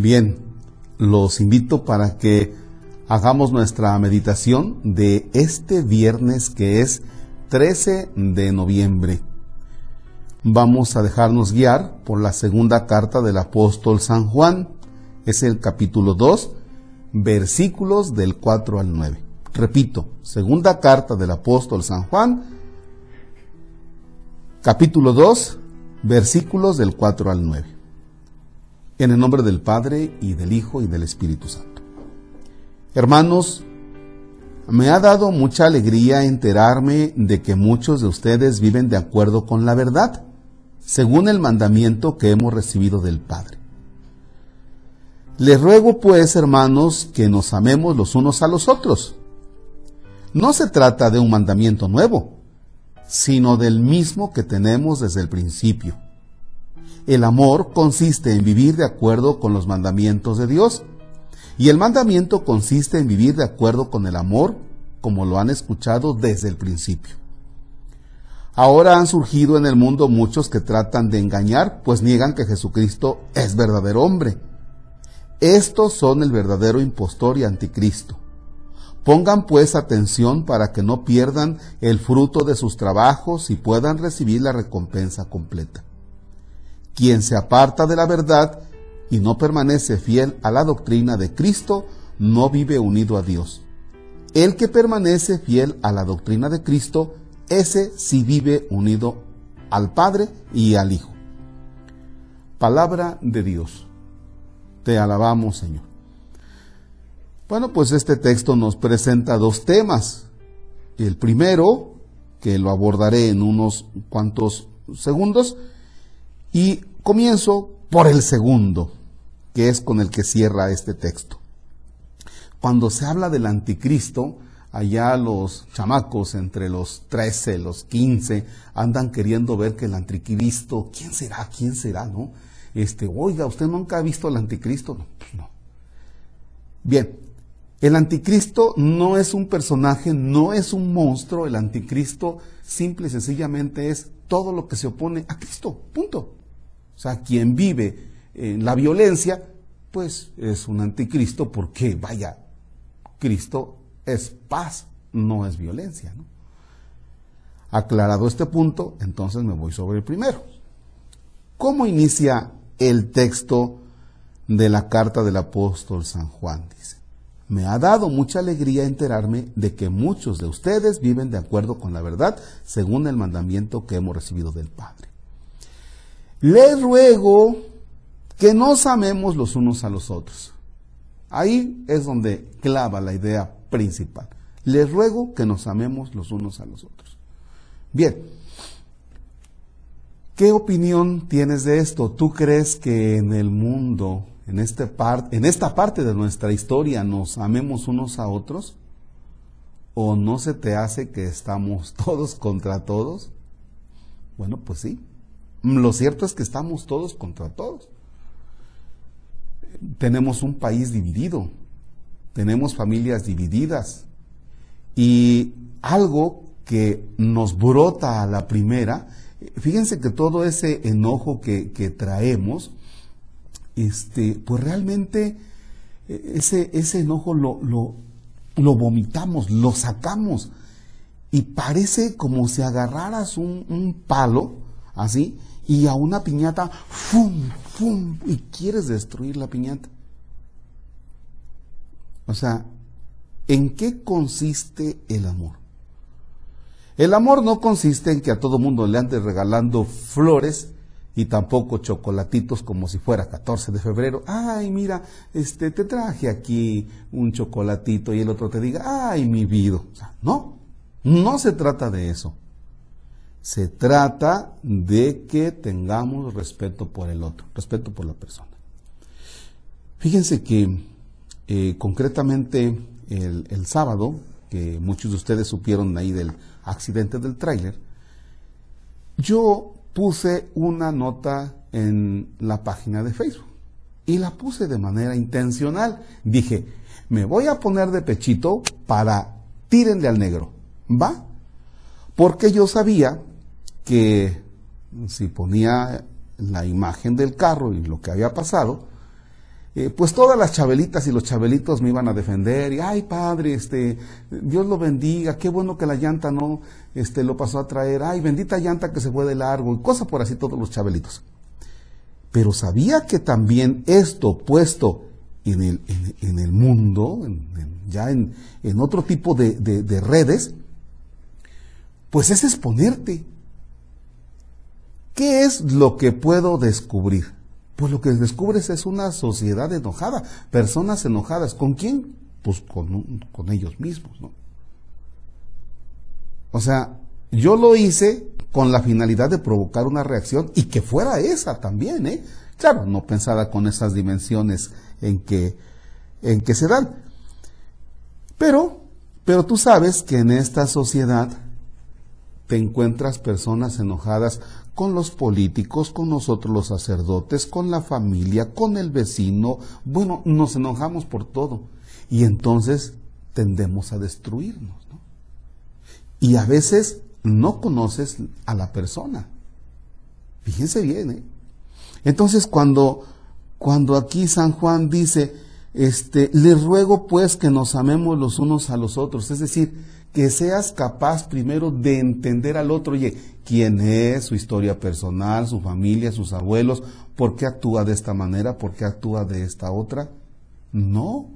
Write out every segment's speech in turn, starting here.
Bien, los invito para que hagamos nuestra meditación de este viernes que es 13 de noviembre. Vamos a dejarnos guiar por la segunda carta del apóstol San Juan. Es el capítulo 2, versículos del 4 al 9. Repito, segunda carta del apóstol San Juan, capítulo 2, versículos del 4 al 9. En el nombre del Padre y del Hijo y del Espíritu Santo. Hermanos, me ha dado mucha alegría enterarme de que muchos de ustedes viven de acuerdo con la verdad, según el mandamiento que hemos recibido del Padre. Les ruego pues, hermanos, que nos amemos los unos a los otros. No se trata de un mandamiento nuevo, sino del mismo que tenemos desde el principio. El amor consiste en vivir de acuerdo con los mandamientos de Dios. Y el mandamiento consiste en vivir de acuerdo con el amor, como lo han escuchado desde el principio. Ahora han surgido en el mundo muchos que tratan de engañar, pues niegan que Jesucristo es verdadero hombre. Estos son el verdadero impostor y anticristo. Pongan pues atención para que no pierdan el fruto de sus trabajos y puedan recibir la recompensa completa. Quien se aparta de la verdad y no permanece fiel a la doctrina de Cristo, no vive unido a Dios. El que permanece fiel a la doctrina de Cristo, ese sí vive unido al Padre y al Hijo. Palabra de Dios. Te alabamos, Señor. Bueno, pues este texto nos presenta dos temas. El primero, que lo abordaré en unos cuantos segundos, y comienzo por el segundo, que es con el que cierra este texto. Cuando se habla del anticristo, allá los chamacos entre los 13, los 15, andan queriendo ver que el anticristo, ¿quién será? ¿Quién será? ¿No? Este, oiga, ¿usted nunca ha visto al anticristo? No, pues no. Bien, el anticristo no es un personaje, no es un monstruo, el anticristo simple y sencillamente es todo lo que se opone a Cristo, punto. O sea, quien vive en la violencia, pues es un anticristo porque, vaya, Cristo es paz, no es violencia. Aclarado este punto, entonces me voy sobre el primero. ¿Cómo inicia el texto de la carta del apóstol San Juan? Dice. Me ha dado mucha alegría enterarme de que muchos de ustedes viven de acuerdo con la verdad según el mandamiento que hemos recibido del Padre. Les ruego que nos amemos los unos a los otros. Ahí es donde clava la idea principal. Les ruego que nos amemos los unos a los otros. Bien, ¿qué opinión tienes de esto? ¿Tú crees que en el mundo en, este en esta parte de nuestra historia nos amemos unos a otros? ¿O no se te hace que estamos todos contra todos? Bueno, pues sí. Lo cierto es que estamos todos contra todos. Tenemos un país dividido, tenemos familias divididas y algo que nos brota a la primera, fíjense que todo ese enojo que, que traemos este, pues realmente e, ese, ese enojo lo, lo, vomitamos, lo sacamos. Y parece como si agarraras un, un palo, así, y a una piñata, ¡fum! ¡fum! y quieres destruir la piñata. O sea, ¿en qué consiste el amor? El amor no consiste en que a todo mundo le andes regalando flores y tampoco chocolatitos como si fuera 14 de febrero. Ay, mira, este te traje aquí un chocolatito y el otro te diga, "Ay, mi vida." no, no se trata de eso. Se trata de que tengamos respeto por el otro, respeto por la persona. Fíjense que eh, concretamente el, el sábado, que muchos de ustedes supieron ahí del accidente del tráiler, yo puse una nota en la página de Facebook y la puse de manera intencional. Dije, me voy a poner de pechito para tírenle al negro, ¿va? Porque yo sabía que si ponía la imagen del carro y lo que había pasado, eh, pues todas las chabelitas y los chabelitos me iban a defender y ay padre, este, Dios lo bendiga, qué bueno que la llanta no, este, lo pasó a traer, ay bendita llanta que se fue de largo y cosas por así todos los chabelitos. Pero sabía que también esto puesto en el, en, el mundo, ya en, otro tipo de, de redes, pues es exponerte. ¿Qué es lo que puedo descubrir? Pues lo que descubres es una sociedad enojada, personas enojadas. ¿Con quién? Pues con, con ellos mismos, ¿no? O sea, yo lo hice con la finalidad de provocar una reacción y que fuera esa también, ¿eh? Claro, no pensada con esas dimensiones en que, en que se dan. Pero, pero tú sabes que en esta sociedad te encuentras personas enojadas con los políticos, con nosotros los sacerdotes, con la familia, con el vecino. Bueno, nos enojamos por todo. Y entonces tendemos a destruirnos. Y a veces no conoces a la persona. Fíjense bien, ¿eh? Entonces cuando, cuando aquí San Juan dice, este, les ruego pues que nos amemos los unos a los otros, es decir, que seas capaz primero de entender al otro, oye, quién es, su historia personal, su familia, sus abuelos, por qué actúa de esta manera, por qué actúa de esta otra. No.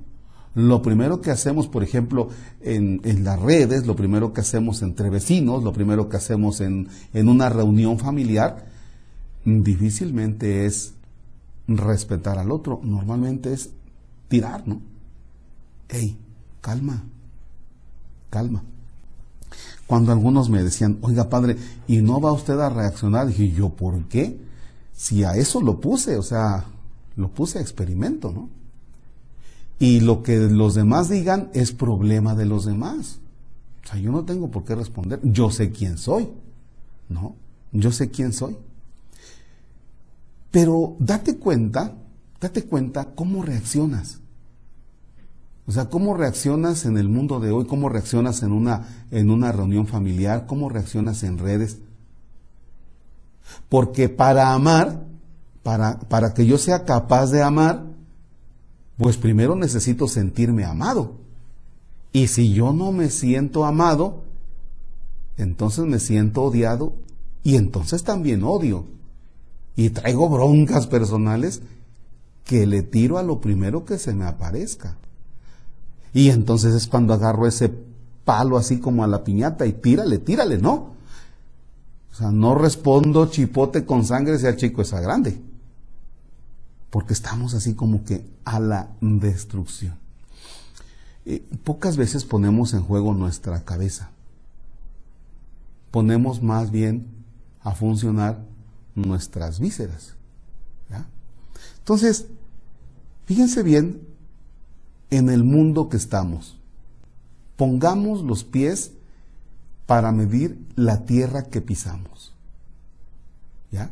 Lo primero que hacemos, por ejemplo, en, las redes, lo primero que hacemos entre vecinos, lo primero que hacemos en, en una reunión familiar, difícilmente es respetar al otro. Normalmente es tirar, ¿no? Ey, calma, calma. Cuando algunos me decían, oiga padre, ¿y no va usted a reaccionar? Dije yo, ¿por qué? Si a eso lo puse, o sea, lo puse a experimento, ¿no? Y lo que los demás digan es problema de los demás. O sea, yo no tengo por qué responder. Yo sé quién soy, ¿no? Yo sé quién soy. Pero date cuenta, date cuenta cómo reaccionas. O sea, ¿cómo reaccionas en el mundo de hoy? ¿Cómo reaccionas en una, en una reunión familiar? ¿Cómo reaccionas en redes? Porque para amar, para, para que yo sea capaz de amar, pues primero necesito sentirme amado. Y si yo no me siento amado, entonces me siento odiado y entonces también odio. Y traigo broncas personales que le tiro a lo primero que se me aparezca. Y entonces es cuando agarro ese palo así como a la piñata y tírale, tírale, ¿no? O sea, no respondo chipote con sangre sea chico esa grande. Porque estamos así como que a la destrucción. Y pocas veces ponemos en juego nuestra cabeza. Ponemos más bien a funcionar nuestras vísceras. Entonces, fíjense bien en el mundo que estamos. Pongamos los pies para medir la tierra que pisamos. ¿Ya?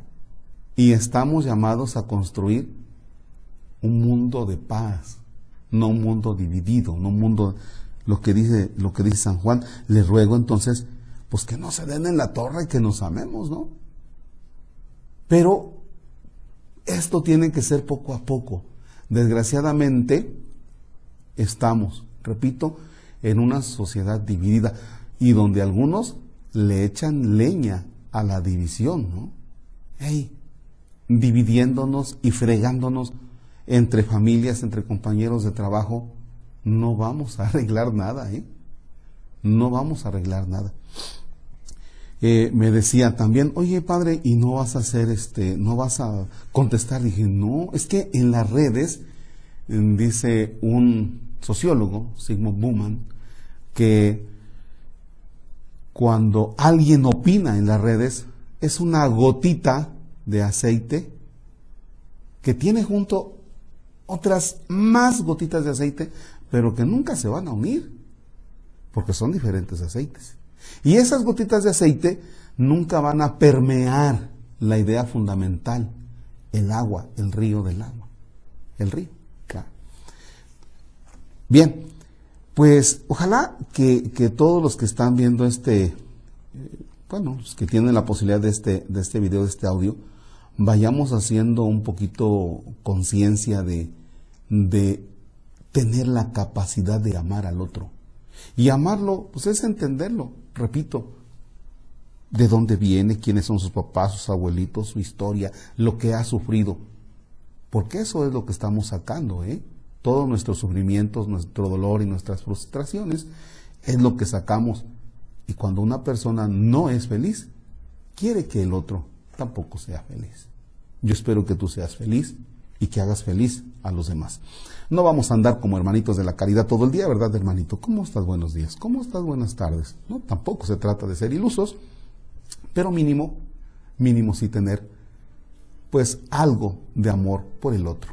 Y estamos llamados a construir un mundo de paz, no un mundo dividido, no un mundo lo que dice lo que dice San Juan, le ruego entonces pues que no se den en la torre y que nos amemos, ¿no? Pero esto tiene que ser poco a poco. Desgraciadamente, estamos, repito, en una sociedad dividida y donde algunos le echan leña a la división, ¿no? Hey, dividiéndonos y fregándonos entre familias, entre compañeros de trabajo, no vamos a arreglar nada, ¿eh? No vamos a arreglar nada. Eh, me decía también, oye padre, ¿y no vas a hacer este, no vas a contestar? Dije, no, es que en las redes, dice un sociólogo, Sigmund Buman, que cuando alguien opina en las redes es una gotita de aceite que tiene junto otras más gotitas de aceite, pero que nunca se van a unir, porque son diferentes aceites. Y esas gotitas de aceite nunca van a permear la idea fundamental, el agua, el río del agua, el río. Bien, pues ojalá que, todos los que están viendo este, eh, bueno, los que tienen la posibilidad de este, de este video, de este audio, vayamos haciendo un poquito conciencia de, de tener la capacidad de amar al otro. Y amarlo, pues es entenderlo, repito, de dónde viene, quiénes son sus papás, sus abuelitos, su historia, lo que ha sufrido. Porque eso es lo que estamos sacando, ¿eh? Todos nuestros sufrimientos, nuestro dolor y nuestras frustraciones es lo que sacamos. Y cuando una persona no es feliz, quiere que el otro tampoco sea feliz. Yo espero que tú seas feliz y que hagas feliz a los demás. No vamos a andar como hermanitos de la caridad todo el día, ¿verdad, hermanito? ¿Cómo estás? Buenos días. ¿Cómo estás? Buenas tardes. No, tampoco se trata de ser ilusos, pero mínimo, mínimo sí tener pues algo de amor por el otro,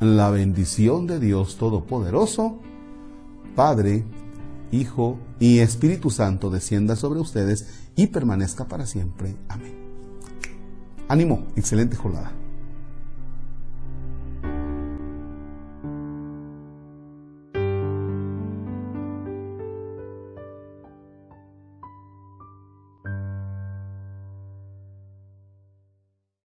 La bendición de Dios Todopoderoso, Padre, Hijo y Espíritu Santo descienda sobre ustedes y permanezca para siempre. Amén. Ánimo, excelente jornada.